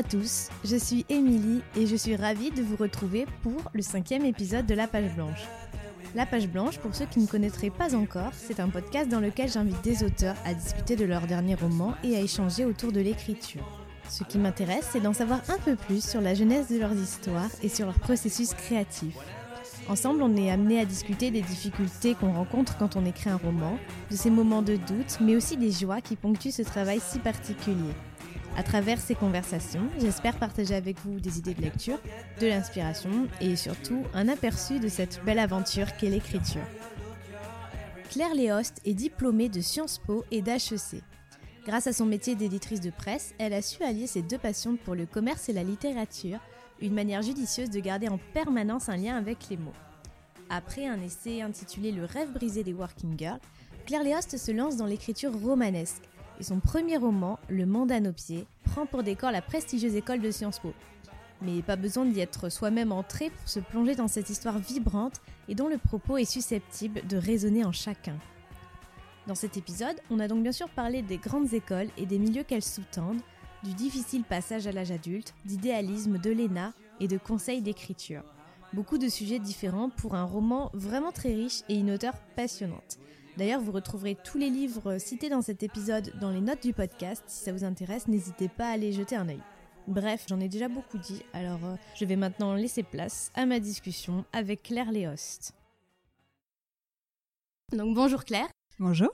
à tous, je suis Émilie et je suis ravie de vous retrouver pour le cinquième épisode de La Page Blanche. La Page Blanche, pour ceux qui ne connaîtraient pas encore, c'est un podcast dans lequel j'invite des auteurs à discuter de leur dernier roman et à échanger autour de l'écriture. Ce qui m'intéresse, c'est d'en savoir un peu plus sur la genèse de leurs histoires et sur leur processus créatif. Ensemble, on est amené à discuter des difficultés qu'on rencontre quand on écrit un roman, de ces moments de doute, mais aussi des joies qui ponctuent ce travail si particulier. À travers ces conversations, j'espère partager avec vous des idées de lecture, de l'inspiration et surtout un aperçu de cette belle aventure qu'est l'écriture. Claire Léost est diplômée de Sciences Po et d'HEC. Grâce à son métier d'éditrice de presse, elle a su allier ses deux passions pour le commerce et la littérature, une manière judicieuse de garder en permanence un lien avec les mots. Après un essai intitulé Le rêve brisé des working girls, Claire Léost se lance dans l'écriture romanesque et son premier roman, Le Mandat nos pieds, prend pour décor la prestigieuse école de Sciences Po. Mais pas besoin d'y être soi-même entré pour se plonger dans cette histoire vibrante et dont le propos est susceptible de résonner en chacun. Dans cet épisode, on a donc bien sûr parlé des grandes écoles et des milieux qu'elles sous-tendent, du difficile passage à l'âge adulte, d'idéalisme de l'ENA et de conseils d'écriture. Beaucoup de sujets différents pour un roman vraiment très riche et une auteure passionnante. D'ailleurs, vous retrouverez tous les livres cités dans cet épisode dans les notes du podcast. Si ça vous intéresse, n'hésitez pas à aller jeter un œil. Bref, j'en ai déjà beaucoup dit, alors euh, je vais maintenant laisser place à ma discussion avec Claire Léost. Donc bonjour Claire. Bonjour.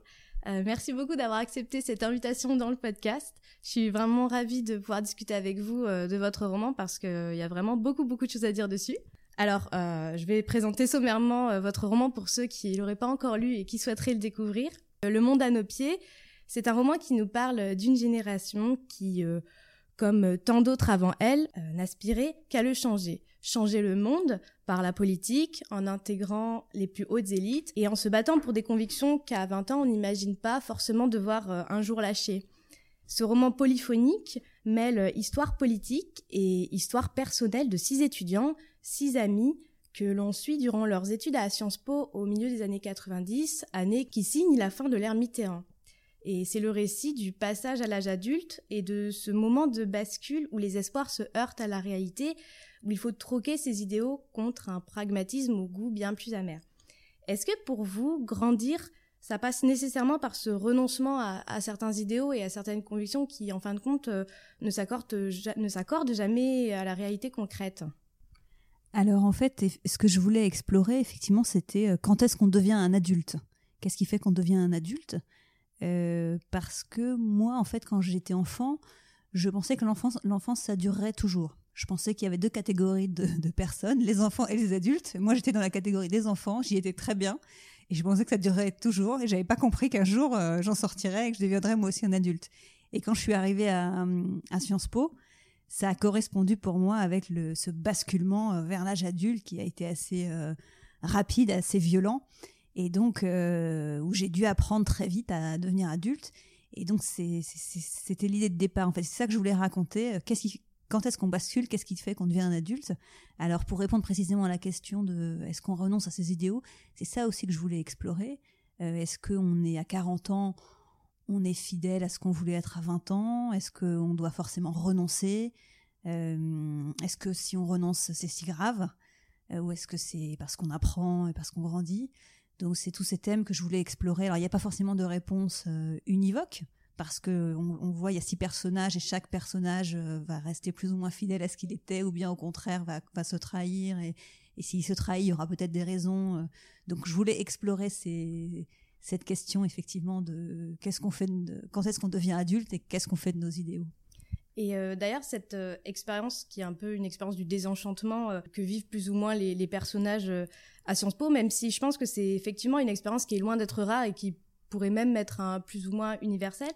Euh, merci beaucoup d'avoir accepté cette invitation dans le podcast. Je suis vraiment ravie de pouvoir discuter avec vous euh, de votre roman parce qu'il y a vraiment beaucoup beaucoup de choses à dire dessus. Alors, euh, je vais présenter sommairement euh, votre roman pour ceux qui l'auraient pas encore lu et qui souhaiteraient le découvrir. Euh, le monde à nos pieds, c'est un roman qui nous parle d'une génération qui, comme tant d'autres avant elle, n'aspirait qu'à le changer. Changer le monde par la politique, en intégrant les plus hautes élites et en se battant pour des convictions qu'à 20 ans on n'imagine pas forcément devoir un jour lâcher. Ce roman polyphonique mêle histoire politique et histoire personnelle de six étudiants six amis que l'on suit durant leurs études à Sciences Po au milieu des années 90, année qui signe la fin de l'ère Mitterrand. Et c'est le récit du passage à l'âge adulte et de ce moment de bascule où les espoirs se heurtent à la réalité, où il faut troquer ses idéaux contre un pragmatisme au goût bien plus amer. Est-ce que pour vous, grandir, ça passe nécessairement par ce renoncement à, certains idéaux et à certaines convictions qui, en fin de compte, euh, ne s'accordent jamais à la réalité concrète alors en fait, ce que je voulais explorer, effectivement, c'était euh, quand est-ce qu'on devient un adulte? Qu'est-ce qui fait qu'on devient un adulte? Euh, Parce que moi, en fait, quand j'étais enfant, je pensais que l'enfance, ça durerait toujours. Je pensais qu'il y avait deux catégories de, personnes, les enfants et les adultes. Moi, j'étais dans la catégorie des enfants, j'y étais très bien. Et je pensais que ça durerait toujours. Et j'avais pas compris qu'un jour, euh, j'en sortirais et que je deviendrais moi aussi un adulte. Et quand je suis arrivée à, à Sciences Po, ça a correspondu pour moi avec le, ce basculement euh, vers l'âge adulte qui a été assez euh, rapide, assez violent, et donc euh, où j'ai dû apprendre très vite à devenir adulte. Et donc c'était l'idée de départ. En fait, c'est ça que je voulais raconter. Qu'est-ce quand est-ce qu'on bascule Qu'est-ce qui fait qu'on devient un adulte? Alors, pour répondre précisément à la question de est-ce qu'on renonce à ses idéaux, c'est ça aussi que je voulais explorer. est-ce qu'on est à 40 ans on est fidèle à ce qu'on voulait être à 20 ans? Est-ce qu'on doit forcément renoncer? Euh, Est-ce que si on renonce, c'est si grave? Euh, Ou est-ce que c'est parce qu'on apprend et parce qu'on grandit? Donc c'est tous ces thèmes que je voulais explorer. Alors il n'y a pas forcément de réponse euh, univoque, parce que on, voit il y a six personnages et chaque personnage va rester plus ou moins fidèle à ce qu'il était, ou bien au contraire va, se trahir. Et, s'il se trahit, il y aura peut-être des raisons. donc je voulais explorer cette question effectivement de qu'est-ce qu'on fait, quand est-ce qu'on devient adulte et qu'est-ce qu'on fait de nos idéaux. Et euh, d'ailleurs, cette euh, expérience qui est un peu une expérience du désenchantement euh, que vivent plus ou moins les, personnages à Sciences Po, même si je pense que c'est effectivement une expérience qui est loin d'être rare et qui pourrait même être un plus ou moins universel,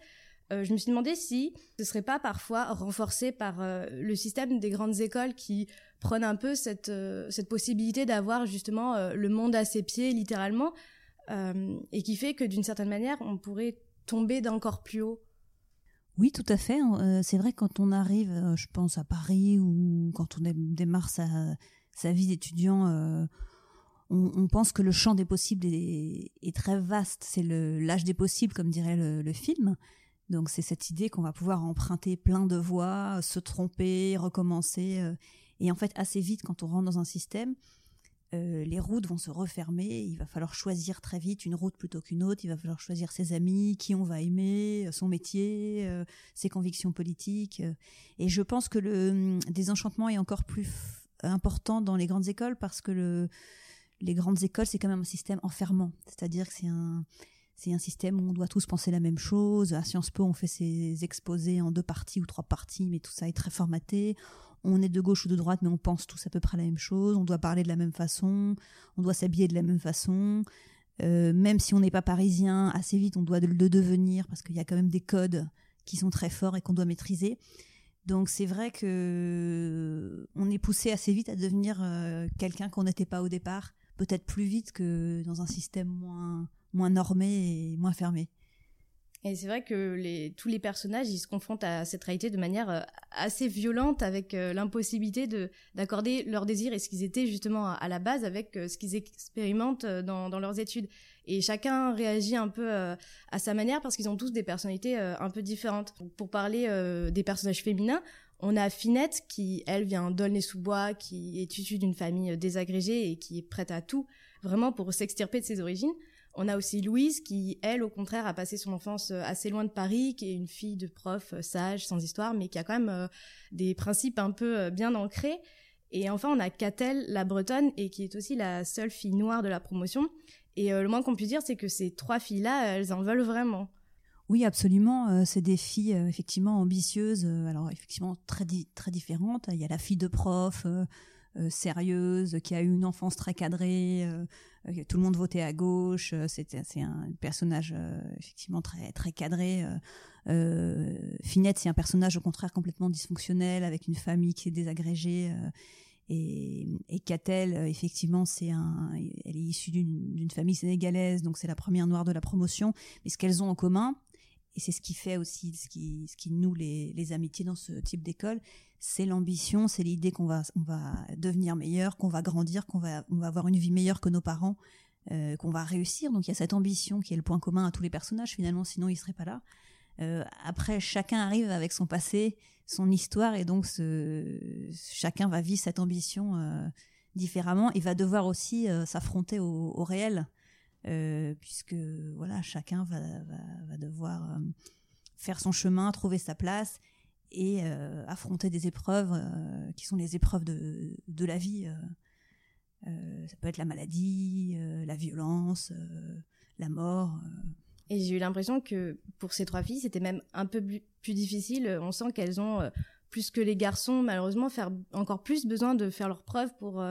je me suis demandé si ce serait pas parfois renforcé par le système des grandes écoles qui prennent un peu cette, cette possibilité d'avoir justement le monde à ses pieds littéralement, euh, et qui fait que d'une certaine manière, on pourrait tomber d'encore plus haut. Oui, tout à fait. Euh, c'est vrai quand on arrive, euh, je pense à Paris ou quand on démarre sa, sa vie d'étudiant, on, pense que le champ des possibles est, très vaste. C'est l'âge des possibles, comme dirait le, film. Donc c'est cette idée qu'on va pouvoir emprunter plein de voies, se tromper, recommencer. Euh, et en fait, assez vite, quand on rentre dans un système, euh, les routes vont se refermer. Il va falloir choisir très vite une route plutôt qu'une autre. Il va falloir choisir ses amis, qui on va aimer, son métier, ses convictions politiques. Et je pense que le désenchantement est encore plus important dans les grandes écoles parce que le, les grandes écoles, c'est quand même un système enfermant. C'est-à-dire que c'est un, c'est un système où on doit tous penser la même chose. À Sciences Po, on fait ses exposés en deux parties ou trois parties, mais tout ça est très formaté. On est de gauche ou de droite, mais on pense tous à peu près la même chose. On doit parler de la même façon. On doit s'habiller de la même façon. Euh, même si on n'est pas parisien, assez vite, on doit le devenir parce qu'il y a quand même des codes qui sont très forts et qu'on doit maîtriser. Donc c'est vrai que on est poussé assez vite à devenir euh, quelqu'un qu'on n'était pas au départ peut-être plus vite que dans un système moins, moins normé et moins fermé. Et c'est vrai que tous les personnages, ils se confrontent à cette réalité de manière euh, assez violente avec euh, l'impossibilité de d'accorder leurs désirs et ce qu'ils étaient justement à, la base avec euh, ce qu'ils expérimentent dans, dans, leurs études. Et chacun réagit un peu à sa manière parce qu'ils ont tous des personnalités un peu différentes. Pour parler des personnages féminins, on a Finette qui, elle, vient d'Aulnay-sous-Bois, qui est issue d'une famille désagrégée et qui est prête à tout, vraiment pour s'extirper de ses origines. On a aussi Louise qui, elle, au contraire, a passé son enfance assez loin de Paris, qui est une fille de prof euh, sage, sans histoire, mais qui a quand même euh, des principes un peu euh, bien ancrés. Et enfin, on a Catel, la bretonne, et qui est aussi la seule fille noire de la promotion. Et le moins qu'on puisse dire, c'est que ces trois filles-là, elles en veulent vraiment. Oui, absolument. Euh, c'est des filles euh, effectivement ambitieuses, euh, alors effectivement très très différentes. Il y a la fille de prof sérieuse qui a eu une enfance très cadrée. tout le monde votait à gauche. c'est un personnage effectivement très très cadré. Finette, c'est un personnage au contraire complètement dysfonctionnel avec une famille qui est désagrégée. Et, et Catel, effectivement, c'est un, elle est issue d'une famille sénégalaise, donc c'est la première noire de la promotion. Mais ce qu'elles ont en commun, et c'est ce qui fait aussi ce qui, ce noue les, amitiés dans ce type d'école, c'est l'ambition, c'est l'idée qu'on va, on va devenir meilleur, qu'on va grandir, qu'on va, on va avoir une vie meilleure que nos parents, euh, qu'on va réussir. Donc il y a cette ambition qui est le point commun à tous les personnages. Finalement, sinon ils seraient pas là. Euh, après, chacun arrive avec son passé, son histoire, et donc chacun va vivre cette ambition euh, différemment et va devoir aussi s'affronter au, réel. Euh, puisque voilà, chacun va, devoir euh, faire son chemin, trouver sa place et euh, affronter des épreuves qui sont les épreuves de, de la vie. ça peut être la maladie, la violence, la mort. Et j'ai eu l'impression que pour ces trois filles, c'était même un peu plus difficile. On sent qu'elles ont, plus que les garçons, malheureusement, faire encore plus besoin de faire leurs preuves pour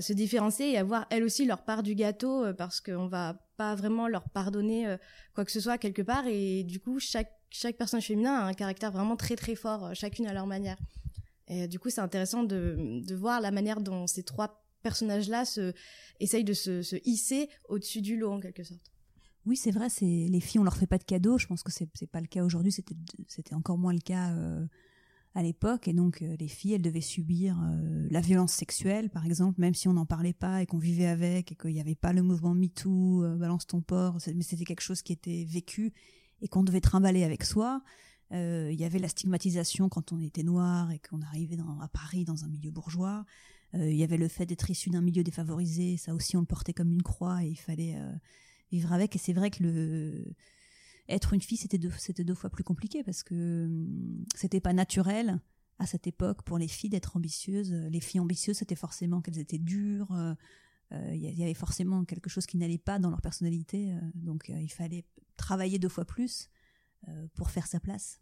se différencier et avoir elles aussi leur part du gâteau euh, parce qu'on va pas vraiment leur pardonner euh, quoi que ce soit quelque part et du coup chaque chaque personnage féminin a un caractère vraiment très très fort chacune à leur manière et du coup c'est intéressant de de voir la manière dont ces trois personnages là se essayent de se, se hisser au-dessus du lot en quelque sorte oui, c'est vrai, c'est les filles, on leur fait pas de cadeaux. Je pense que c'est pas le cas aujourd'hui. C'était encore moins le cas à l'époque et donc euh, les filles elles devaient subir euh, la violence sexuelle par exemple même si on n'en parlait pas et qu'on vivait avec et qu'il n'y avait pas le mouvement MeToo euh, balance ton porc mais c'était quelque chose qui était vécu et qu'on devait trimballer avec soi. Il y avait la stigmatisation quand on était noir et qu'on arrivait à Paris dans un milieu bourgeois. Il y avait le fait d'être issu d'un milieu défavorisé ça aussi on le portait comme une croix et il fallait vivre avec. Et c'est vrai que le être une fille, c'était deux, deux fois plus compliqué parce que hum, c'était pas naturel à cette époque pour les filles d'être ambitieuses. Les filles ambitieuses, c'était forcément qu'elles étaient dures. Euh, euh, il y avait forcément quelque chose qui n'allait pas dans leur personnalité. Euh, donc il fallait travailler deux fois plus pour faire sa place.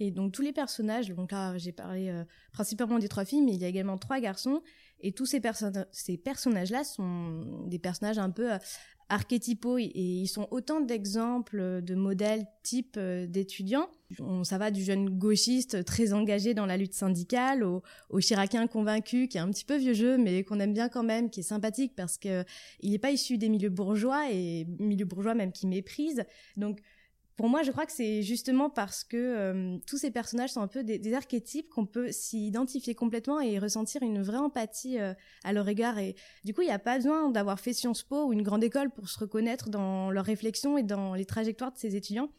Et donc tous les personnages, donc là j'ai parlé principalement des trois filles, mais il y a également trois garçons, et tous ces personnages-là sont des personnages un peu archétypaux et ils sont autant d'exemples de modèles type euh, d'étudiants. Ça va du jeune gauchiste très engagé dans la lutte syndicale au, au convaincu qui est un petit peu vieux jeu mais qu'on aime bien quand même, qui est sympathique parce que il n'est pas issu des milieux bourgeois et milieux bourgeois même qui méprisent. Donc pour moi, je crois que c'est justement parce que euh, tous ces personnages sont un peu des, archétypes qu'on peut s'y identifier complètement et ressentir une vraie empathie euh, à leur égard. Et du coup, il n'y a pas besoin d'avoir fait Sciences Po ou une grande école pour se reconnaître dans leurs réflexions et dans les trajectoires de ces étudiants.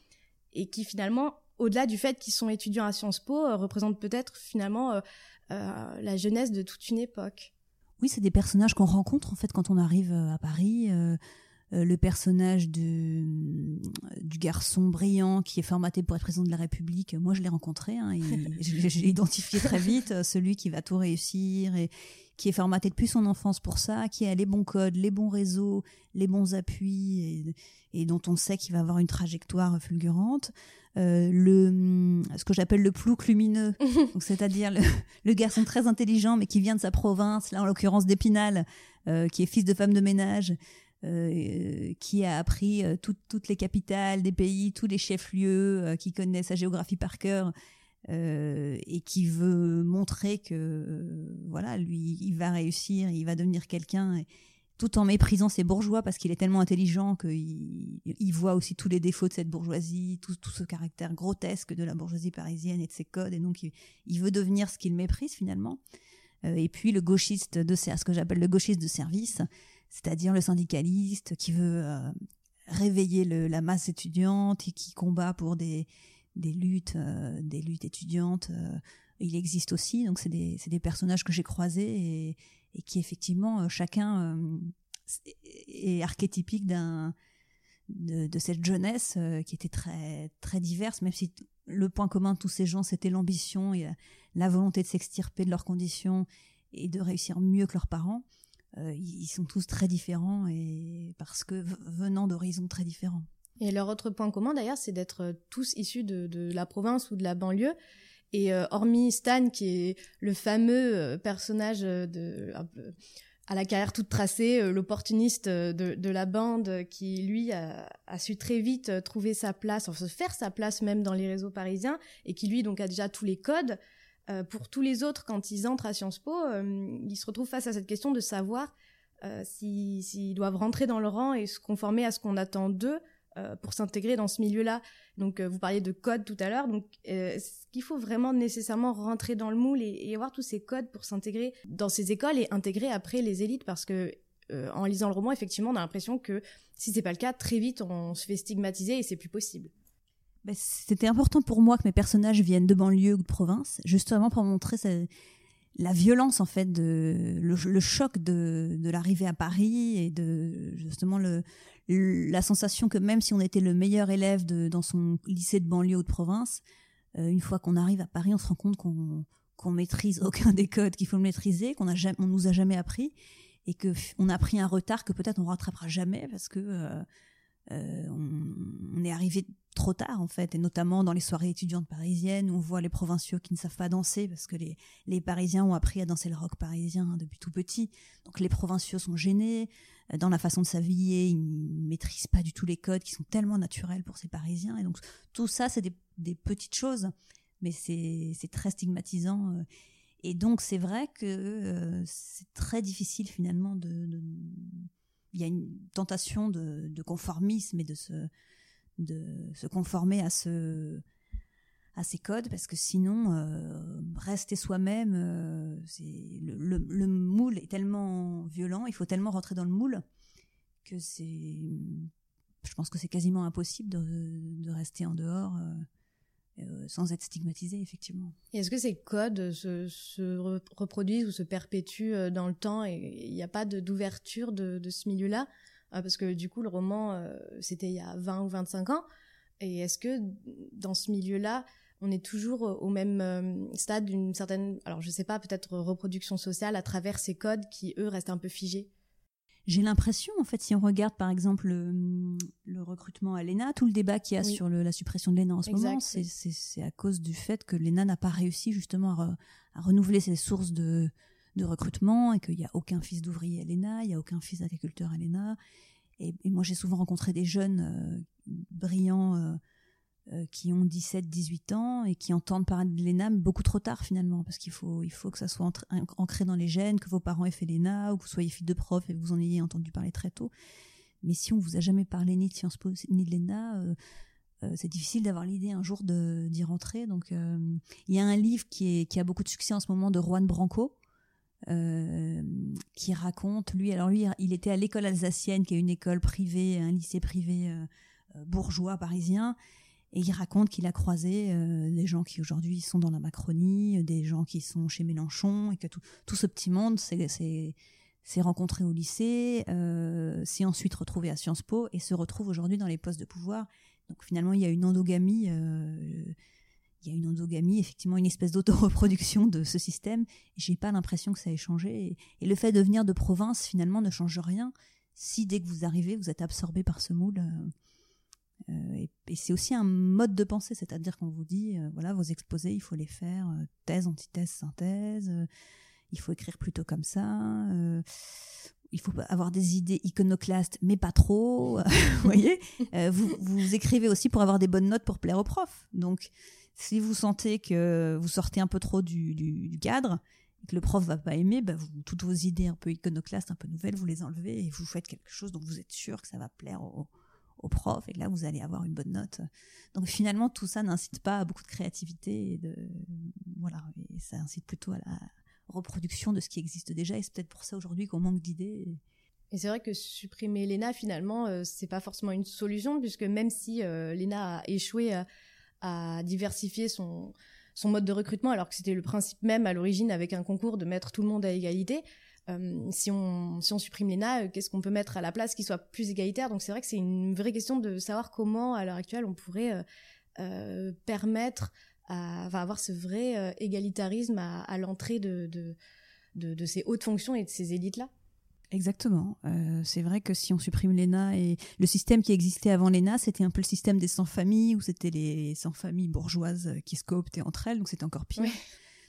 et qui finalement, au-delà du fait qu'ils sont étudiants à Sciences Po, représentent peut-être finalement la jeunesse de toute une époque. Oui, c'est des personnages qu'on rencontre en fait quand on arrive à Paris. Euh, le personnage de, du garçon brillant qui est formaté pour être président de la République, moi je l'ai rencontré, hein, et j'ai identifié très vite euh, celui qui va tout réussir et qui est formaté depuis son enfance pour ça, qui a les bons codes, les bons réseaux, les bons appuis et, dont on sait qu'il va avoir une trajectoire fulgurante. Euh, le ce que j'appelle le plouc lumineux, c'est-à-dire le, garçon très intelligent mais qui vient de sa province, là en l'occurrence d'Épinal, qui est fils de femme de ménage, euh, qui a appris euh, toutes les capitales des pays, tous les chefs-lieux, euh, qui connaît sa géographie par cœur. et qui veut montrer que voilà lui il va réussir il va devenir quelqu'un tout en méprisant ses bourgeois parce qu'il est tellement intelligent qu'il il voit aussi tous les défauts de cette bourgeoisie, tout, tout, ce caractère grotesque de la bourgeoisie parisienne et de ses codes, et donc il, veut devenir ce qu'il méprise finalement. et puis le gauchiste de ce que j'appelle le gauchiste de service, c'est-à-dire le syndicaliste qui veut euh, réveiller la masse étudiante et qui combat pour des, luttes, euh, des luttes étudiantes. Euh, il existe aussi, donc c'est des, personnages que j'ai croisés et, qui effectivement chacun est archétypique d'un de, cette jeunesse qui était très très diverse, même si le point commun de tous ces gens c'était l'ambition et la volonté de s'extirper de leurs conditions et de réussir mieux que leurs parents. Euh, ils sont tous très différents et parce que venant d'horizons très différents. Et leur autre point commun d'ailleurs, c'est d'être euh, tous issus de, la province ou de la banlieue. Et euh, hormis Stan, qui est le fameux personnage de, à la carrière toute tracée, l'opportuniste de, la bande, qui lui a, su très vite trouver sa place, enfin se faire sa place même dans les réseaux parisiens, et qui lui donc a déjà tous les codes. Euh, pour tous les autres, quand ils entrent à Sciences Po, euh, ils se retrouvent face à cette question de savoir euh, s'ils doivent rentrer dans le rang et se conformer à ce qu'on attend d'eux pour s'intégrer dans ce milieu-là. Donc, vous parliez de code tout à l'heure. Donc, est-ce qu'il faut vraiment nécessairement rentrer dans le moule et, avoir tous ces codes pour s'intégrer dans ces écoles et intégrer après les élites? Parce que en lisant le roman, effectivement, on a l'impression que si c'est pas le cas, très vite, on se fait stigmatiser et c'est plus possible. Bah, c'était important pour moi que mes personnages viennent de banlieue ou de province, justement pour montrer la violence en fait, le, choc de, l'arrivée à Paris et de justement la sensation que même si on était le meilleur élève dans son lycée de banlieue ou de province, euh, une fois qu'on arrive à Paris, on se rend compte qu'on qu'on maîtrise aucun des codes qu'il faut maîtriser, qu'on a on nous a jamais appris et que on a pris un retard que peut-être on rattrapera jamais parce que euh, euh, on, est arrivé trop tard en fait, et notamment dans les soirées étudiantes parisiennes où on voit les provinciaux qui ne savent pas danser parce que les, les Parisiens ont appris à danser le rock parisien depuis tout petit. Donc les provinciaux sont gênés euh, dans la façon de s'habiller, ils ne maîtrisent pas du tout les codes qui sont tellement naturels pour ces Parisiens. Et donc tout ça, c'est des, petites choses, mais c'est très stigmatisant. Euh. Et donc c'est vrai que c'est très difficile finalement de il y a une tentation de, conformisme et de se, de se conformer à ce à ces codes parce que sinon euh, rester soi-même euh, le, le, moule est tellement violent il faut tellement rentrer dans le moule que c'est je pense que c'est quasiment impossible de, de, rester en dehors euh, sans être stigmatisé, effectivement. Est-ce que ces codes se, se, reproduisent ou se perpétuent dans le temps? Et il n'y a pas d'ouverture de, de, ce milieu-là? euh, Parce que du coup, le roman, c'était il y a 20 ou 25 ans. Et est-ce que dans ce milieu-là, on est toujours au même stade d'une certaine, alors je sais pas, peut-être reproduction sociale à travers ces codes qui, eux, restent un peu figés? J'ai l'impression, en fait, si on regarde par exemple le, recrutement à l'ENA, tout le débat qu'il y a sur la suppression de l'ENA en ce moment, c'est à cause du fait que l'ENA n'a pas réussi justement à, renouveler ses sources de, recrutement et qu'il n'y a aucun fils d'ouvrier à l'ENA, il n'y a aucun fils d'agriculteur à l'ENA. Et, moi, j'ai souvent rencontré des jeunes euh, brillants euh, euh, qui ont 17, 18 ans et qui entendent parler de l'ENAM beaucoup trop tard finalement, parce qu'il faut, il faut que ça soit ancré dans les gènes, que vos parents aient fait l'ENA ou que vous soyez fille de prof et que vous en ayez entendu parler très tôt. Mais si on vous a jamais parlé ni de Sciences Po ni de l'ENA, c'est difficile d'avoir l'idée un jour d'y rentrer. Donc il y a un livre qui, est, qui a beaucoup de succès en ce moment de Juan Branco. Qui raconte, lui, alors lui, il était à l'école alsacienne, qui est une école privée, un lycée privé bourgeois parisien, Et il raconte qu'il a croisé des gens qui aujourd'hui sont dans la Macronie, des gens qui sont chez Mélenchon, et que tout, tout ce petit monde s'est rencontré au lycée, s'est ensuite retrouvé à Sciences Po et se retrouve aujourd'hui dans les postes de pouvoir. Donc finalement, il y a une endogamie il y a une endogamie, effectivement une espèce d'autoreproduction de ce système. J'ai pas l'impression que ça ait changé. Et, le fait de venir de province, finalement, ne change rien si dès que vous arrivez, vous êtes absorbé par ce moule. Euh, euh, et, c'est aussi un mode de pensée, c'est-à-dire qu'on vous dit, euh, voilà, vos exposés, il faut les faire thèse, antithèse, synthèse. il faut écrire plutôt comme ça. il faut avoir des idées iconoclastes, mais pas trop. vous voyez vous écrivez aussi pour avoir des bonnes notes pour plaire aux profs. Donc, si vous sentez que vous sortez un peu trop du, cadre et que le prof va pas aimer, bah, toutes vos idées un peu iconoclastes, un peu nouvelles, vous les enlevez et vous faites quelque chose dont vous êtes sûr que ça va plaire au, prof et là vous allez avoir une bonne note. Donc finalement tout ça n'incite pas à beaucoup de créativité et voilà et ça incite plutôt à la reproduction de ce qui existe déjà et c'est peut-être pour ça aujourd'hui qu'on manque d'idées. Et c'est vrai que supprimer l'ENA, finalement, euh, c'est pas forcément une solution, puisque même si euh, l'ENA a échoué à diversifier son, son mode de recrutement, alors que c'était le principe même à l'origine avec un concours de mettre tout le monde à égalité. Euh, si, on, si on supprime l'ENA, euh, qu'est-ce qu'on peut mettre à la place qui soit plus égalitaire? Donc c'est vrai que c'est une vraie question de savoir comment, à l'heure actuelle, on pourrait euh, permettre à, avoir ce vrai égalitarisme à, l'entrée de, de, de, ces hautes fonctions et de ces élites-là. Exactement. Euh, c'est vrai que si on supprime l'ENA et le système qui existait avant l'ENA, c'était un peu le système des sans-familles, où c'était les sans-familles bourgeoises qui se cooptaient entre elles, donc c'était encore pire.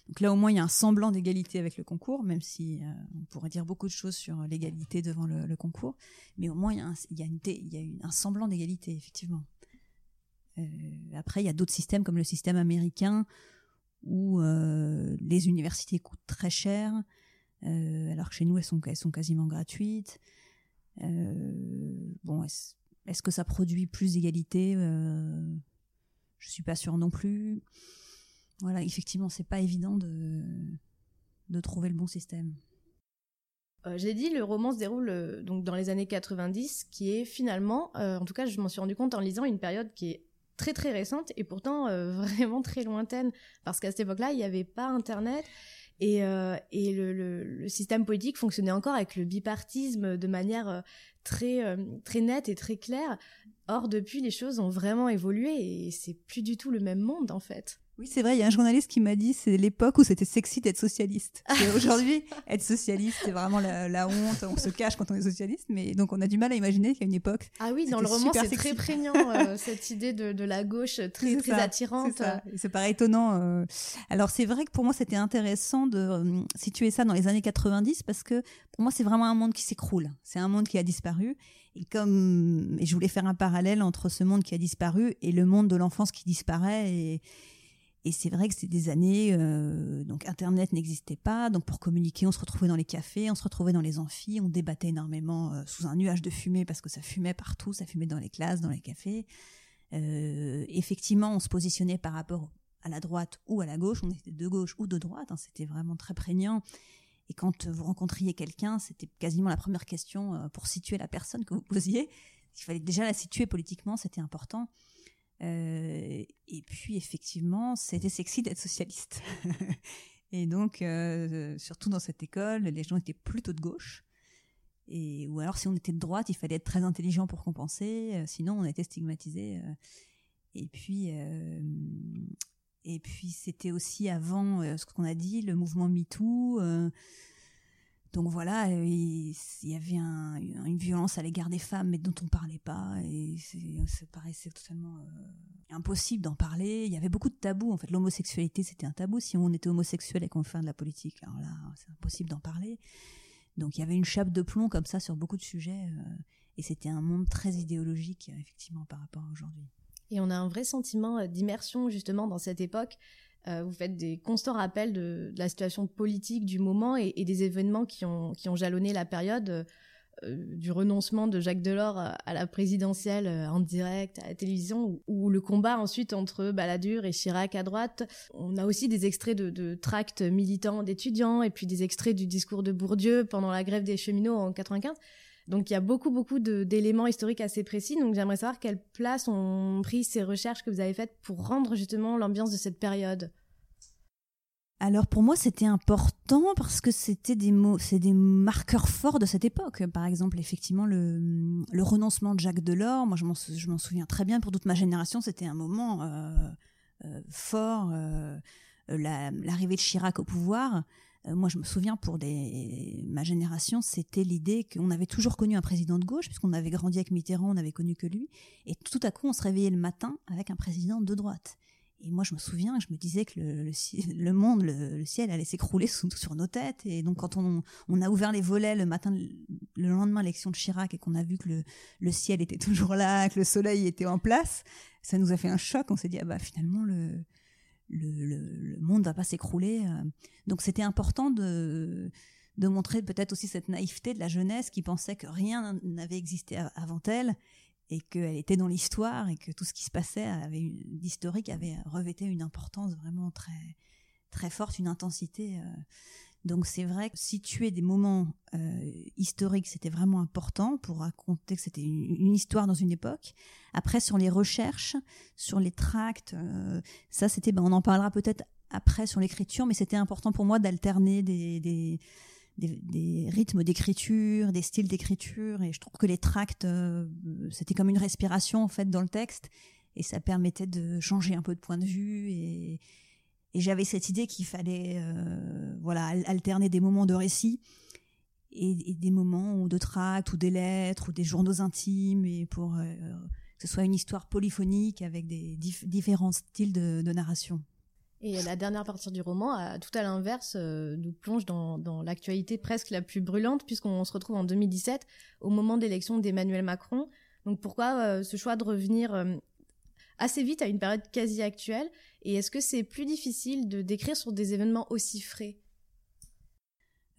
Donc là, au moins, il y a un semblant d'égalité avec le concours, même si euh, on pourrait dire beaucoup de choses sur l'égalité devant le, concours, mais au moins, il y a un, il y a un semblant d'égalité, effectivement. Euh, après, il y a d'autres systèmes, comme le système américain, où les universités coûtent très cher, euh, alors que chez nous, elles sont, elles sont quasiment gratuites. Euh, bon, est-ce que ça produit plus d'égalité? Euh, Je suis pas sûre non plus. Voilà, effectivement, c'est pas évident de, de trouver le bon système. J'ai dit, le roman se déroule donc dans les années 90, qui est finalement, en tout cas, je m'en suis rendu compte en lisant une période qui est très très récente et pourtant vraiment très lointaine, parce qu'à cette époque-là, il n'y avait pas Internet, et, euh, le, le, système politique fonctionnait encore avec le bipartisme de manière euh, très, euh, très nette et très claire. Or, depuis, les choses ont vraiment évolué et c'est plus du tout le même monde, en fait. Oui, c'est vrai, il y a un journaliste qui m'a dit c'est l'époque où c'était sexy d'être socialiste. Aujourd'hui, être socialiste, c'est vraiment la, honte, on se cache quand on est socialiste, mais donc on a du mal à imaginer qu'il y a une époque. Ah oui, dans le roman, c'est très prégnant, euh, cette idée de, de, la gauche très, très attirante. C'est pas étonnant. Euh. Alors c'est vrai que pour moi, c'était intéressant de euh, situer ça dans les années 90 parce que pour moi, c'est vraiment un monde qui s'écroule. C'est un monde qui a disparu. Et comme et je voulais faire un parallèle entre ce monde qui a disparu et le monde de l'enfance qui disparaît et et c'est vrai que c'était des années, euh, donc Internet n'existait pas, donc pour communiquer, on se retrouvait dans les cafés, on se retrouvait dans les amphis, on débattait énormément euh, sous un nuage de fumée parce que ça fumait partout, ça fumait dans les classes, dans les cafés. Euh, effectivement, on se positionnait par rapport à la droite ou à la gauche, on était de gauche ou de droite, hein, c'était vraiment très prégnant. Et quand vous rencontriez quelqu'un, c'était quasiment la première question pour situer la personne que vous posiez. Il fallait déjà la situer politiquement, c'était important. Euh, et puis effectivement, c'était sexy d'être socialiste. et donc, euh, surtout dans cette école, les gens étaient plutôt de gauche. Et, ou alors si on était de droite, il fallait être très intelligent pour compenser, euh, sinon on était stigmatisé. et puis, et puis c'était aussi avant ce qu'on a dit, le mouvement MeToo. Donc voilà, euh, il y avait une violence à l'égard des femmes, mais dont on ne parlait pas, et ça paraissait totalement euh, impossible d'en parler. Il y avait beaucoup de tabous. En fait, l'homosexualité, c'était un tabou. Si on était homosexuel et qu'on fait de la politique, alors là, c'est impossible d'en parler. Donc il y avait une chape de plomb comme ça sur beaucoup de sujets, euh, et c'était un monde très idéologique, effectivement, par rapport à aujourd'hui. Et on a un vrai sentiment d'immersion, justement, dans cette époque euh, vous faites des constants rappels de, la situation politique du moment et, des événements qui ont, jalonné la période euh, du renoncement de Jacques Delors à la présidentielle euh, en direct à la télévision ou, le combat ensuite entre Balladur et Chirac à droite. On a aussi des extraits de, de tracts militants d'étudiants et puis des extraits du discours de Bourdieu pendant la grève des cheminots en 95. Donc il y a beaucoup, beaucoup d'éléments historiques assez précis. Donc j'aimerais savoir quelle place ont pris ces recherches que vous avez faites pour rendre justement l'ambiance de cette période. Alors pour moi c'était important parce que c'était des mots, c'est des marqueurs forts de cette époque. Par exemple effectivement le, le renoncement de Jacques Delors, moi je m'en souviens très bien pour toute ma génération, c'était un moment euh, euh, fort. Euh, l'arrivée de Chirac au pouvoir, moi je me souviens pour des, ma génération, c'était l'idée qu'on avait toujours connu un président de gauche puisqu'on avait grandi avec Mitterrand, on n'avait connu que lui, et tout à coup on se réveillait le matin avec un président de droite. Et moi, je me souviens, je me disais que le, monde, le, ciel allait s'écrouler sur nos têtes. Et donc, quand on, on, a ouvert les volets le matin, le lendemain de l'élection de Chirac, et qu'on a vu que le, ciel était toujours là, que le soleil était en place, ça nous a fait un choc. On s'est dit, ah bah finalement, le, le, monde va pas s'écrouler. Euh. Donc, c'était important de, de montrer peut-être aussi cette naïveté de la jeunesse qui pensait que rien n'avait existé avant elle et qu'elle était dans l'histoire et que tout ce qui se passait avait d'historique avait revêté une importance vraiment très très forte, une intensité. Euh. Donc c'est vrai que situer des moments euh, historiques, c'était vraiment important pour raconter que c'était une, histoire dans une époque. Après, sur les recherches, sur les tracts, euh, ça c'était, ben, on en parlera peut-être après sur l'écriture, mais c'était important pour moi d'alterner des, des des, rythmes d'écriture, des styles d'écriture, et je trouve que les tracts, euh, c'était comme une respiration en fait dans le texte, et ça permettait de changer un peu de point de vue, et, j'avais cette idée qu'il fallait, euh, voilà, alterner des moments de récit et, des moments de tracts ou des lettres ou des journaux intimes, et pour euh, que ce soit une histoire polyphonique avec des différents styles de narration. Et la dernière partie du roman, tout à l'inverse, euh, nous plonge dans, l'actualité presque la plus brûlante, puisqu'on se retrouve en 2017, au moment d'élection d'Emmanuel Macron. Donc pourquoi ce choix de revenir assez vite à une période quasi actuelle Et est-ce que c'est plus difficile de décrire sur des événements aussi frais?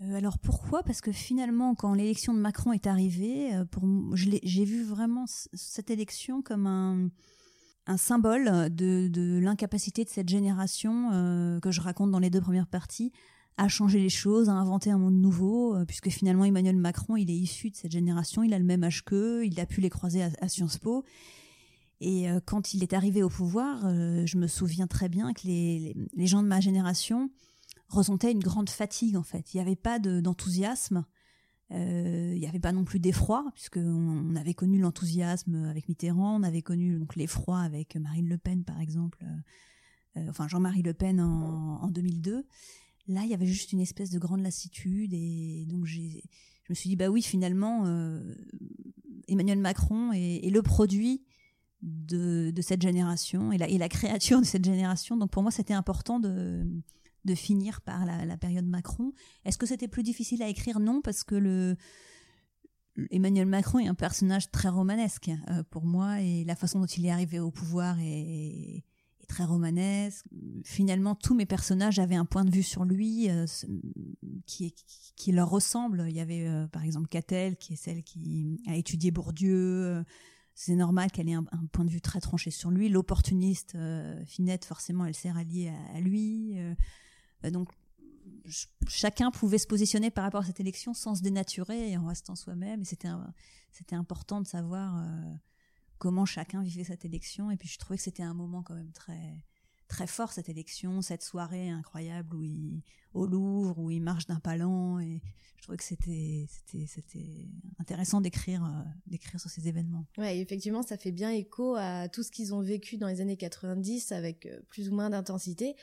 Alors pourquoi? Parce que finalement, quand l'élection de Macron est arrivée, j'ai vu vraiment cette élection comme un, symbole de, l'incapacité de cette génération euh, que je raconte dans les deux premières parties à changer les choses, à inventer un monde nouveau, euh, puisque finalement Emmanuel Macron, il est issu de cette génération, il a le même âge qu'eux, il a pu les croiser à, Sciences Po. Et euh, quand il est arrivé au pouvoir, je me souviens très bien que les, gens de ma génération ressentaient une grande fatigue en fait. Il n'y avait pas d'enthousiasme. Euh, il n'y avait pas non plus d'effroi, puisqu'on on avait connu l'enthousiasme avec Mitterrand, on avait connu l'effroi avec Marine Le Pen, par exemple, euh, euh, enfin Jean-Marie Le Pen en, en, 2002. Là, il y avait juste une espèce de grande lassitude, et donc je me suis dit, bah oui, finalement, Emmanuel Macron est le produit de, cette génération et la, et créature de cette génération. Donc pour moi, c'était important de finir par la, période Macron. Est-ce que c'était plus difficile à écrire? Non, parce que le Emmanuel Macron est un personnage très romanesque euh, pour moi et la façon dont il est arrivé au pouvoir est, très romanesque. Finalement, tous mes personnages avaient un point de vue sur lui euh, qui, qui, leur ressemble. Il y avait euh, par exemple Catel, qui est celle qui a étudié Bourdieu. C'est normal qu'elle ait un, point de vue très tranché sur lui. L'opportuniste, Finette, forcément, elle s'est ralliée à, à lui. Euh, donc chacun pouvait se positionner par rapport à cette élection sans se dénaturer et en restant soi-même. Et c'était c'était important de savoir euh, comment chacun vivait cette élection. Et puis je trouvais que c'était un moment quand même très très fort cette élection, cette soirée incroyable où il, au Louvre où il marche d'un palan. Et je trouvais que c'était c'était c'était intéressant d'écrire euh, d'écrire sur ces événements. Ouais, effectivement, ça fait bien écho à tout ce qu'ils ont vécu dans les années 90 avec plus ou moins d'intensité.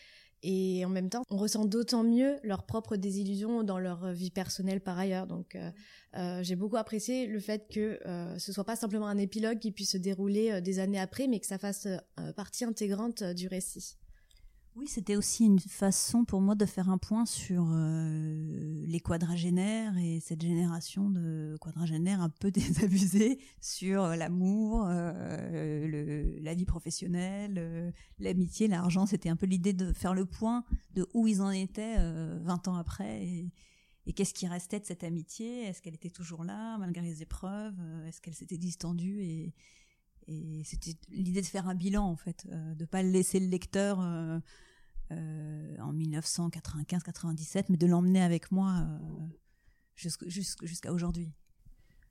Et en même temps, on ressent d'autant mieux leur propre désillusion dans leur vie personnelle par ailleurs. Donc, euh, euh, j'ai beaucoup apprécié le fait que euh, ce soit pas simplement un épilogue qui puisse se dérouler des années après, mais que ça fasse partie intégrante du récit. Oui, c'était aussi une façon pour moi de faire un point sur euh, les quadragénaires et cette génération de quadragénaires un peu désabusés sur l'amour, euh, la vie professionnelle, euh, l'amitié, l'argent. C'était un peu l'idée de faire le point de où ils en étaient 20 ans après et, et qu'est-ce qui restait de cette amitié. Est-ce qu'elle était toujours là malgré les épreuves? Est-ce qu'elle s'était distendue et, et c'était l'idée de faire un bilan en fait, euh, de pas laisser le lecteur euh, euh, en 1995-97, mais de l'emmener avec moi jusqu'à aujourd'hui.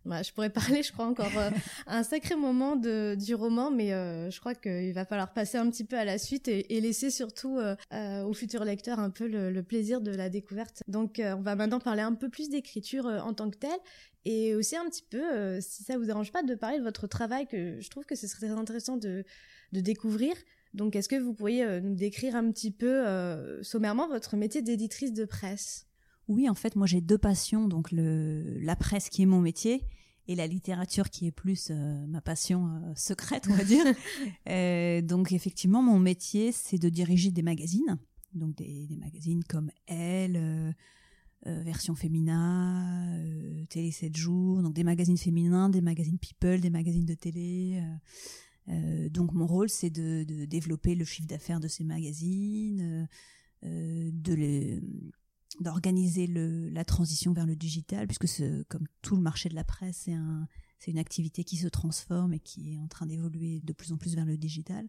Bah, je pourrais parler, je crois, encore euh, un sacré moment de, du roman, mais euh, je crois qu'il va falloir passer un petit peu à la suite et, laisser surtout euh, aux futurs lecteurs un peu le, le, plaisir de la découverte. Donc, on va maintenant parler un peu plus d'écriture en tant que telle et aussi un petit peu, si ça vous dérange pas, de parler de votre travail, que je trouve que ce serait très intéressant de, de découvrir. Donc, est-ce que vous pourriez nous décrire un petit peu sommairement votre métier d'éditrice de presse? Oui, en fait, moi j'ai deux passions, donc le, la presse qui est mon métier et la littérature qui est plus euh, ma passion euh, secrète, on va dire. euh, donc effectivement, mon métier, c'est de diriger des magazines, donc des, des magazines comme Elle, version féminin, Télé 7 jours, donc des magazines féminins, des magazines People, des magazines de télé. donc mon rôle, c'est de, de, développer le chiffre d'affaires de ces magazines, de les d'organiser la transition vers le digital, puisque comme tout le marché de la presse, c'est un, une activité qui se transforme et qui est en train d'évoluer de plus en plus vers le digital.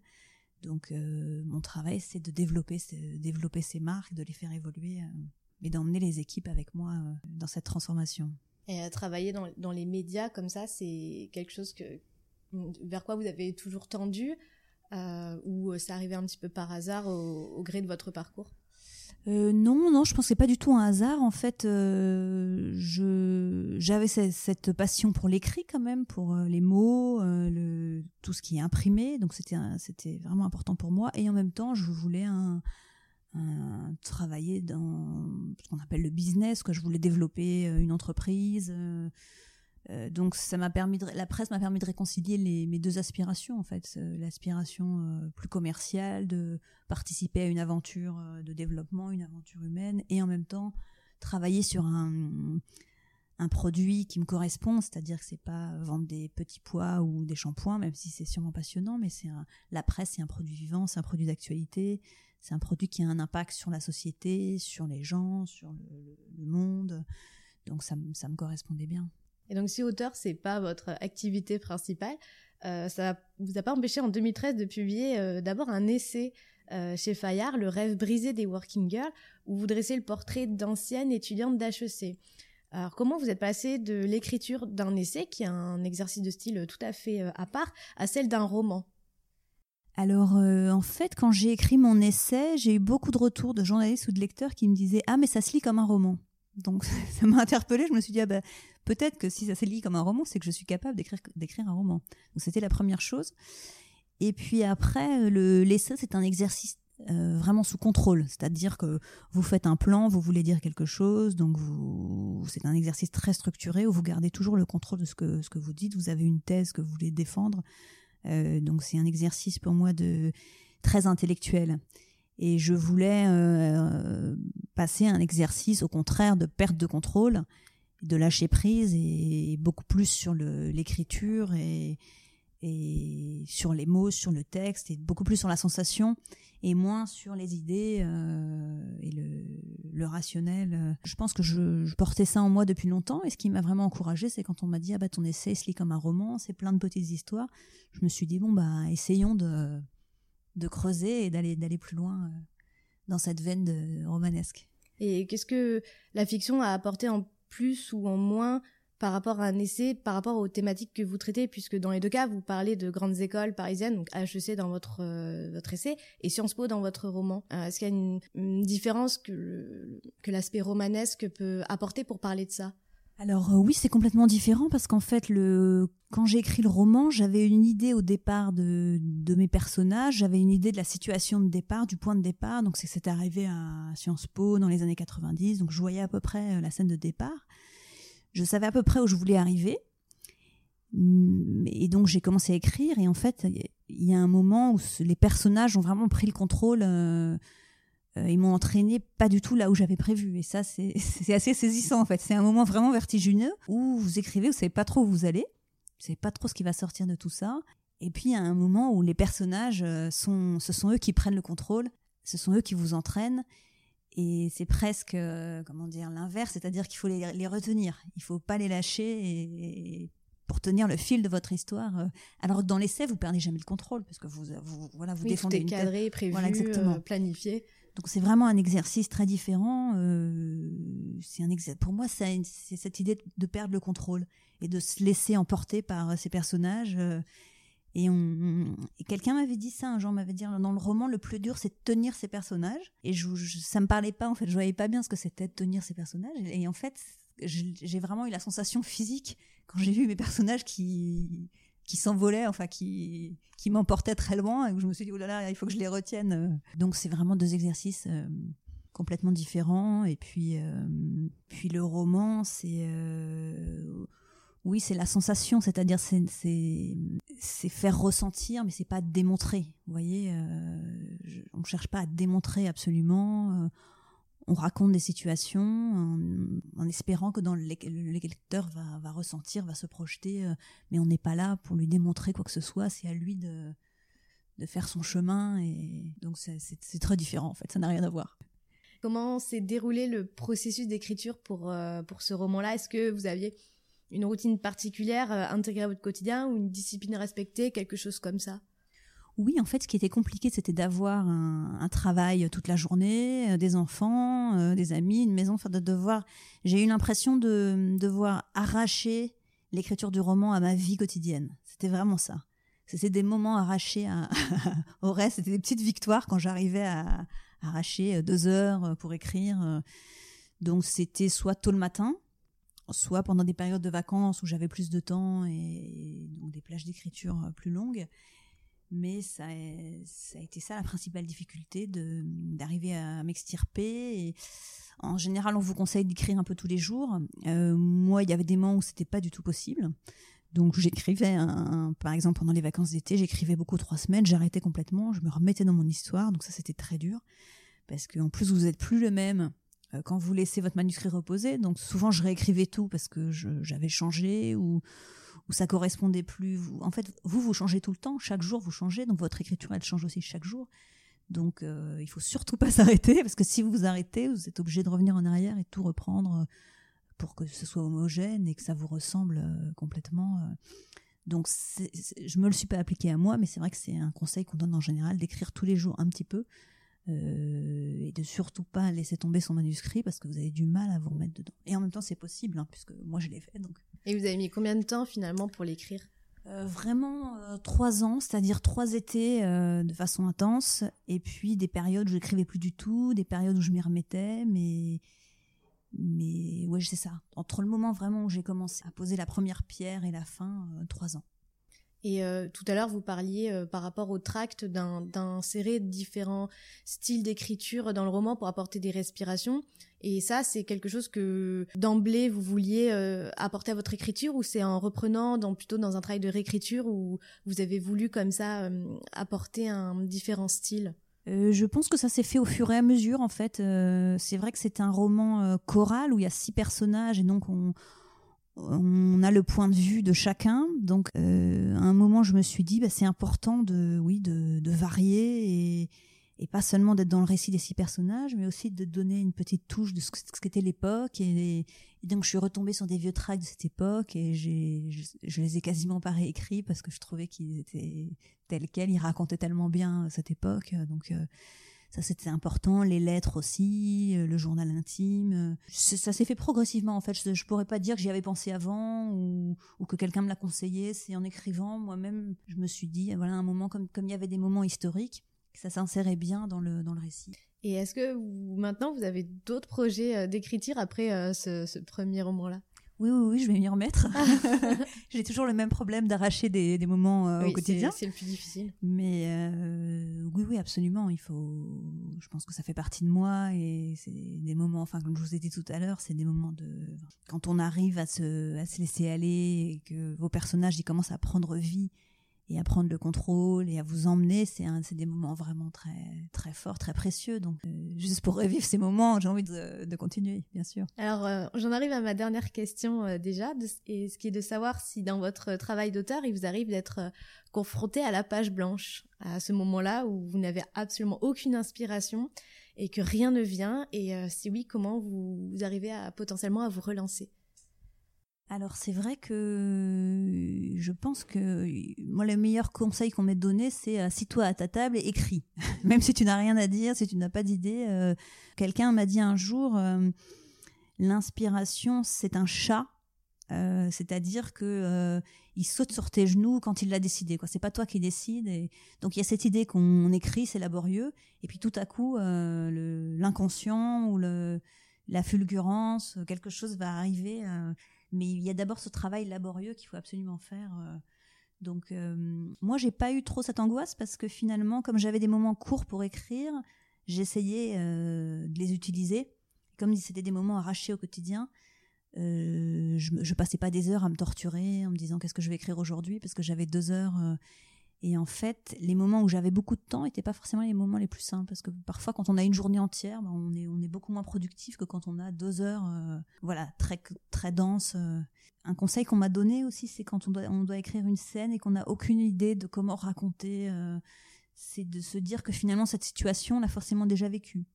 Donc euh, mon travail, c'est de développer, développer ces marques, de les faire évoluer euh, et d'emmener les équipes avec moi euh, dans cette transformation. Et travailler dans, dans, les médias comme ça, c'est quelque chose que, vers quoi vous avez toujours tendu ou ça arrivait un petit peu par hasard au gré de votre parcours? Euh, non, non, je c'est pas du tout un hasard. En fait, euh, j'avais cette, passion pour l'écrit quand même, pour euh, les mots, tout ce qui est imprimé. Donc c'était vraiment important pour moi. Et en même temps, je voulais travailler dans ce qu'on appelle le business. Que je voulais développer une entreprise. Euh, donc ça m'a permis la presse m'a permis de réconcilier mes deux aspirations en fait, l'aspiration euh, plus commerciale de participer à une aventure euh, de développement, une aventure humaine, et en même temps travailler sur un, produit qui me correspond, c'est-à-dire que c'est pas vendre des petits pois ou des shampoings, même si c'est sûrement passionnant, mais c'est la presse, c'est un produit vivant, c'est un produit d'actualité, c'est un produit qui a un impact sur la société, sur les gens, sur le, monde, donc ça me correspondait bien. Et donc, si auteur, c'est pas votre activité principale, euh, ça vous a pas empêché en 2013 de publier euh, d'abord un essai euh, chez Fayard, Le rêve brisé des working girls, où vous dressez le portrait d'anciennes étudiantes d'HEC. Alors, comment vous êtes passé de l'écriture d'un essai, qui est un exercice de style tout à fait euh, à part, à celle d'un roman? Alors, euh, en fait, quand j'ai écrit mon essai, j'ai eu beaucoup de retours de journalistes ou de lecteurs qui me disaient Ah, mais ça se lit comme un roman. Donc, ça m'a interpellée. Je me suis dit Ah, ben, peut-être que si ça s'est lit comme un roman, c'est que je suis capable d'écrire, un roman. Donc c'était la première chose. Et puis après, le l'essai, c'est un exercice euh, vraiment sous contrôle, c'est-à-dire que vous faites un plan, vous voulez dire quelque chose, donc c'est un exercice très structuré où vous gardez toujours le contrôle de ce que ce que vous dites. Vous avez une thèse que vous voulez défendre, euh, donc c'est un exercice pour moi de très intellectuel. Et je voulais euh, passer un exercice au contraire de perte de contrôle de lâcher prise et beaucoup plus sur l'écriture et, sur les mots, sur le texte, et beaucoup plus sur la sensation et moins sur les idées euh, et le, rationnel. Je pense que je, je, portais ça en moi depuis longtemps et ce qui m'a vraiment encouragé, c'est quand on m'a dit ah bah ton essai se lit comme un roman, c'est plein de petites histoires. Je me suis dit bon bah essayons de de creuser et d'aller d'aller plus loin euh, dans cette veine de romanesque. Et qu'est-ce que la fiction a apporté en plus ou en moins par rapport à un essai, par rapport aux thématiques que vous traitez, puisque dans les deux cas, vous parlez de grandes écoles parisiennes, donc HEC dans votre euh, votre essai et Sciences Po dans votre roman. Euh, est-ce qu'il y a une, différence que l'aspect romanesque peut apporter pour parler de ça? Alors euh, oui, c'est complètement différent parce qu'en fait, quand j'ai écrit le roman, j'avais une idée au départ de, mes personnages, j'avais une idée de la situation de départ, du point de départ. Donc c'est c'était arrivé à Sciences Po dans les années 90, donc je voyais à peu près euh, la scène de départ. Je savais à peu près où je voulais arriver. Mm, et donc j'ai commencé à écrire et en fait, il y a un moment où les personnages ont vraiment pris le contrôle. Euh, ils m'ont entraîné pas du tout là où j'avais prévu. Et ça, c'est assez saisissant en fait. C'est un moment vraiment vertigineux où vous écrivez, vous savez pas trop où vous allez, vous savez pas trop ce qui va sortir de tout ça. Et puis il y a un moment où les personnages euh, sont, ce sont eux qui prennent le contrôle, ce sont eux qui vous entraînent. Et c'est presque, euh, comment dire, l'inverse, c'est-à-dire qu'il faut les, les, retenir. Il faut pas les lâcher et, pour tenir le fil de votre histoire. Alors dans l'essai, vous perdez jamais le contrôle parce que vous, vous voilà, vous oui, défendez tout est cadré, prévu, voilà, exactement. planifié. Donc c'est vraiment un exercice très différent. Euh, un pour moi, c'est cette idée de perdre le contrôle et de se laisser emporter par ces personnages. Euh, et, on, quelqu'un m'avait dit ça un jour, m'avait dit dans le roman le plus dur c'est de tenir ces personnages. Et je, ça me parlait pas en fait, je voyais pas bien ce que c'était de tenir ces personnages. Et, en fait, j'ai vraiment eu la sensation physique quand j'ai vu mes personnages qui qui s'envolaient, enfin qui qui m'emportaient très loin et où je me suis dit oh là là, il faut que je les retienne. Donc c'est vraiment deux exercices euh, complètement différents. Et puis euh, puis le roman, c'est euh, oui, c'est la sensation, c'est-à-dire c'est faire ressentir, mais c'est pas démontrer. Vous voyez, euh, on ne cherche pas à démontrer absolument. Euh, on raconte des situations en, espérant que dans le, lecteur va, ressentir, va se projeter, euh, mais on n'est pas là pour lui démontrer quoi que ce soit. C'est à lui de faire son chemin et donc c'est très différent en fait. Ça n'a rien à voir. Comment s'est déroulé le processus d'écriture pour pour ce roman-là? Est-ce que vous aviez une routine particulière euh, intégrée à votre quotidien ou une discipline respectée, quelque chose comme ça? Oui, en fait, ce qui était compliqué, c'était d'avoir un, travail toute la journée, euh, des enfants, euh, des amis, une maison, enfin de devoir. J'ai eu l'impression de devoir arracher l'écriture du roman à ma vie quotidienne. C'était vraiment ça. C'était des moments arrachés au reste. C'était des petites victoires quand j'arrivais à, arracher deux heures pour écrire. Donc c'était soit tôt le matin, soit pendant des périodes de vacances où j'avais plus de temps et, donc des plages d'écriture euh, plus longues. Mais ça, a été ça la principale difficulté d'arriver à m'extirper. En général, on vous conseille d'écrire un peu tous les jours. Euh, moi, il y avait des moments où c'était pas du tout possible. Donc j'écrivais, par exemple pendant les vacances d'été, j'écrivais beaucoup trois semaines, j'arrêtais complètement, je me remettais dans mon histoire, donc ça c'était très dur parce qu'en plus vous êtes plus le même euh, quand vous laissez votre manuscrit reposer. Donc souvent je réécrivais tout parce que j'avais changé ou, ou ça correspondait plus. En fait, vous vous changez tout le temps, chaque jour vous changez, donc votre écriture elle change aussi chaque jour. Donc euh, il faut surtout pas s'arrêter parce que si vous vous arrêtez, vous êtes obligé de revenir en arrière et tout reprendre euh, pour que ce soit homogène et que ça vous ressemble euh, complètement. Donc je me le suis pas appliqué à moi, mais c'est vrai que c'est un conseil qu'on donne en général d'écrire tous les jours un petit peu euh, et de surtout pas laisser tomber son manuscrit parce que vous avez du mal à vous remettre dedans. Et en même temps, c'est possible, hein, puisque moi je l'ai fait. Donc. Et vous avez mis combien de temps finalement pour l'écrire? Euh, Vraiment euh, trois ans, c'est-à-dire trois étés de façon intense, et puis des périodes où j'écrivais plus du tout, des périodes où je m'y remettais, mais mais ouais, c'est ça. Entre le moment vraiment où j'ai commencé à poser la première pierre et la fin, trois ans. Et euh, tout à l'heure, vous parliez euh, par rapport au tract d'insérer différents styles d'écriture dans le roman pour apporter des respirations. Et ça, c'est quelque chose que d'emblée vous vouliez euh, apporter à votre écriture, ou c'est en reprenant dans, plutôt dans un travail de réécriture où vous avez voulu comme ça apporter un différent style? Je pense que ça s'est fait au fur et à mesure en fait. c'est vrai que c'est un roman choral où il y a six personnages et donc on, on a le point de vue de chacun. Donc, euh, à un moment, je me suis dit, bah, c'est important de, oui, de, varier et, et, pas seulement d'être dans le récit des six personnages, mais aussi de donner une petite touche de ce qu'était l'époque. Et, donc, je suis retombée sur des vieux tracks de cette époque et j'ai, je, les ai quasiment pas réécrits parce que je trouvais qu'ils étaient tels quels. Ils racontaient tellement bien cette époque. Donc, euh, ça, c'était important. Les lettres aussi, euh, le journal intime. Euh, ça s'est fait progressivement, en fait. Je, je pourrais pas dire que j'y avais pensé avant ou, que quelqu'un me l'a conseillé. C'est en écrivant, moi-même, je me suis dit, voilà, un moment comme, comme il y avait des moments historiques, ça s'insérait bien dans le, dans le récit. Et est-ce que maintenant, vous avez d'autres projets euh, d'écriture après ce premier roman-là? Oui, oui, oui, je vais m'y remettre. J'ai toujours le même problème d'arracher des, moments euh, au quotidien. C'est le plus difficile. Mais euh, oui, oui, absolument. Il faut. Je pense que ça fait partie de moi et c'est des moments. Enfin, comme je vous ai dit tout à l'heure, c'est des moments de quand on arrive à se, à se laisser aller et que vos personnages ils commencent à prendre vie et à prendre le contrôle et à vous emmener, c'est des moments vraiment très très forts, très précieux. Donc euh, juste pour revivre ces moments, j'ai envie de, de, continuer, bien sûr. Alors euh, j'en arrive à ma dernière question euh, déjà, et ce qui est de savoir si dans votre travail d'auteur, il vous arrive d'être confronté à la page blanche, à ce moment-là où vous n'avez absolument aucune inspiration et que rien ne vient, et si oui, comment vous, arrivez à potentiellement à vous relancer? Alors c'est vrai que je pense que moi, le meilleur conseil qu'on m'ait donné, c'est assis-toi à ta table et écris. Même si tu n'as rien à dire, si tu n'as pas d'idée. Quelqu'un m'a dit un jour, l'inspiration, c'est un chat. c'est-à-dire que il saute sur tes genoux quand il l'a décidé. Quoi, c'est pas toi qui décide. Et... Donc il y a cette idée qu'on écrit, c'est laborieux, et puis tout à coup, l'inconscient ou le, la fulgurance, quelque chose va arriver. Mais il y a d'abord ce travail laborieux qu'il faut absolument faire. Euh. Donc euh, moi j'ai pas eu trop cette angoisse parce que finalement comme j'avais des moments courts pour écrire, j'essayais euh, de les utiliser. Comme c'était des moments arrachés au quotidien, je, je passais pas des heures à me torturer en me disant qu'est-ce que je vais écrire aujourd'hui parce que j'avais deux heures et en fait, les moments où j'avais beaucoup de temps n'étaient pas forcément les moments les plus simples parce que parfois, quand on a une journée entière, ben, on est beaucoup moins productif que quand on a deux heures, euh, voilà, très très dense. Euh. Un conseil qu'on m'a donné aussi, c'est quand on doit écrire une scène et qu'on n'a aucune idée de comment raconter, euh, c'est de se dire que finalement cette situation on l'a forcément déjà vécue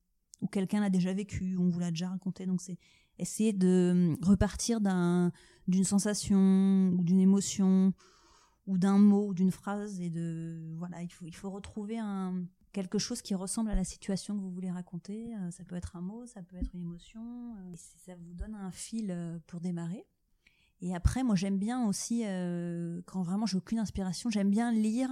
ou quelqu'un l'a déjà vécu, ou on vous l'a déjà raconté. Donc c'est essayer de repartir d'un d'une sensation ou d'une émotion ou d'un mot d'une phrase et de voilà il faut il faut retrouver un quelque chose qui ressemble à la situation que vous voulez raconter. Euh, ça peut être un mot ça peut être une émotion euh, et ça vous donne un fil euh, pour démarrer. Et après moi j'aime bien aussi quand vraiment j'ai aucune inspiration j'aime bien lire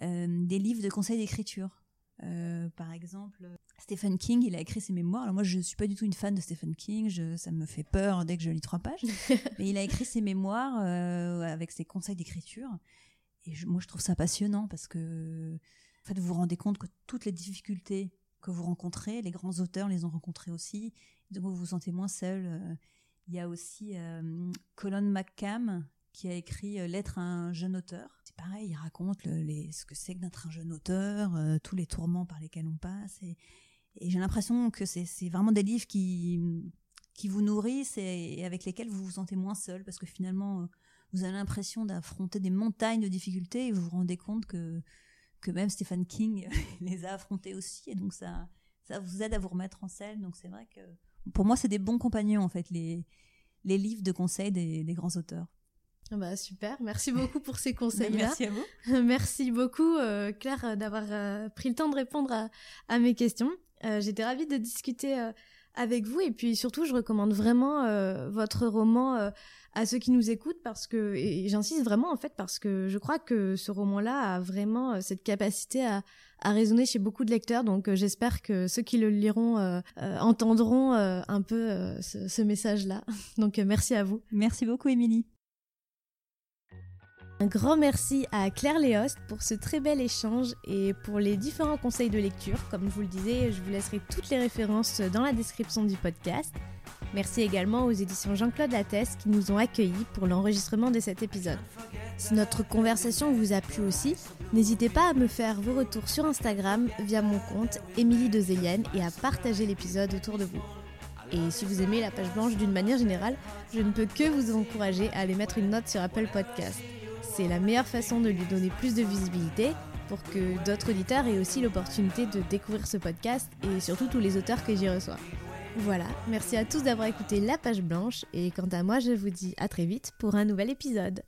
des livres de conseils d'écriture. Par exemple Stephen King, il a écrit ses mémoires. Alors moi, je suis pas du tout une fan de Stephen King. Je, ça me fait peur dès que je lis trois pages. Mais il a écrit ses mémoires euh, avec ses conseils d'écriture. Et moi, je trouve ça passionnant parce que, en fait, vous vous rendez compte que toutes les difficultés que vous rencontrez, les grands auteurs les ont rencontrées aussi. Donc vous vous sentez moins seul. Euh, il y a aussi euh, Colin McCam qui a écrit Lettre à un jeune auteur. C'est pareil, il raconte les, ce que c'est que d'être un jeune auteur, tous les tourments par lesquels on passe. Et, et j'ai l'impression que c'est vraiment des livres qui, qui vous nourrissent et, avec lesquels vous vous sentez moins seul parce que finalement, vous avez l'impression d'affronter des montagnes de difficultés et vous vous rendez compte que, que même Stephen King les a affrontés aussi et donc ça, ça vous aide à vous remettre en scène. Donc c'est vrai que pour moi, c'est des bons compagnons en fait, les, les livres de conseils des, des grands auteurs. Ah bah super, merci beaucoup pour ces conseils-là. merci à vous. merci beaucoup euh, Claire d'avoir euh, pris le temps de répondre à, à mes questions. Euh, j'étais ravie de discuter euh, avec vous et puis surtout je recommande vraiment euh, votre roman à ceux qui nous écoutent parce que et j'insiste vraiment en fait parce que je crois que ce roman-là a vraiment cette capacité à, à résonner chez beaucoup de lecteurs donc j'espère que ceux qui le liront entendront un peu ce, ce message-là donc merci à vous merci beaucoup Émilie un grand merci à Claire Léost pour ce très bel échange et pour les différents conseils de lecture. Comme je vous le disais, je vous laisserai toutes les références dans la description du podcast. Merci également aux éditions Jean-Claude Lattès qui nous ont accueillis pour l'enregistrement de cet épisode. Si notre conversation vous a plu aussi, n'hésitez pas à me faire vos retours sur Instagram via mon compte Émilie de et à partager l'épisode autour de vous. Et si vous aimez la page blanche d'une manière générale, je ne peux que vous encourager à aller mettre une note sur Apple Podcast c'est la meilleure façon de lui donner plus de visibilité pour que d'autres auditeurs aient aussi l'opportunité de découvrir ce podcast et surtout tous les auteurs que j'y reçois. Voilà, merci à tous d'avoir écouté La Page Blanche et quant à moi je vous dis à très vite pour un nouvel épisode.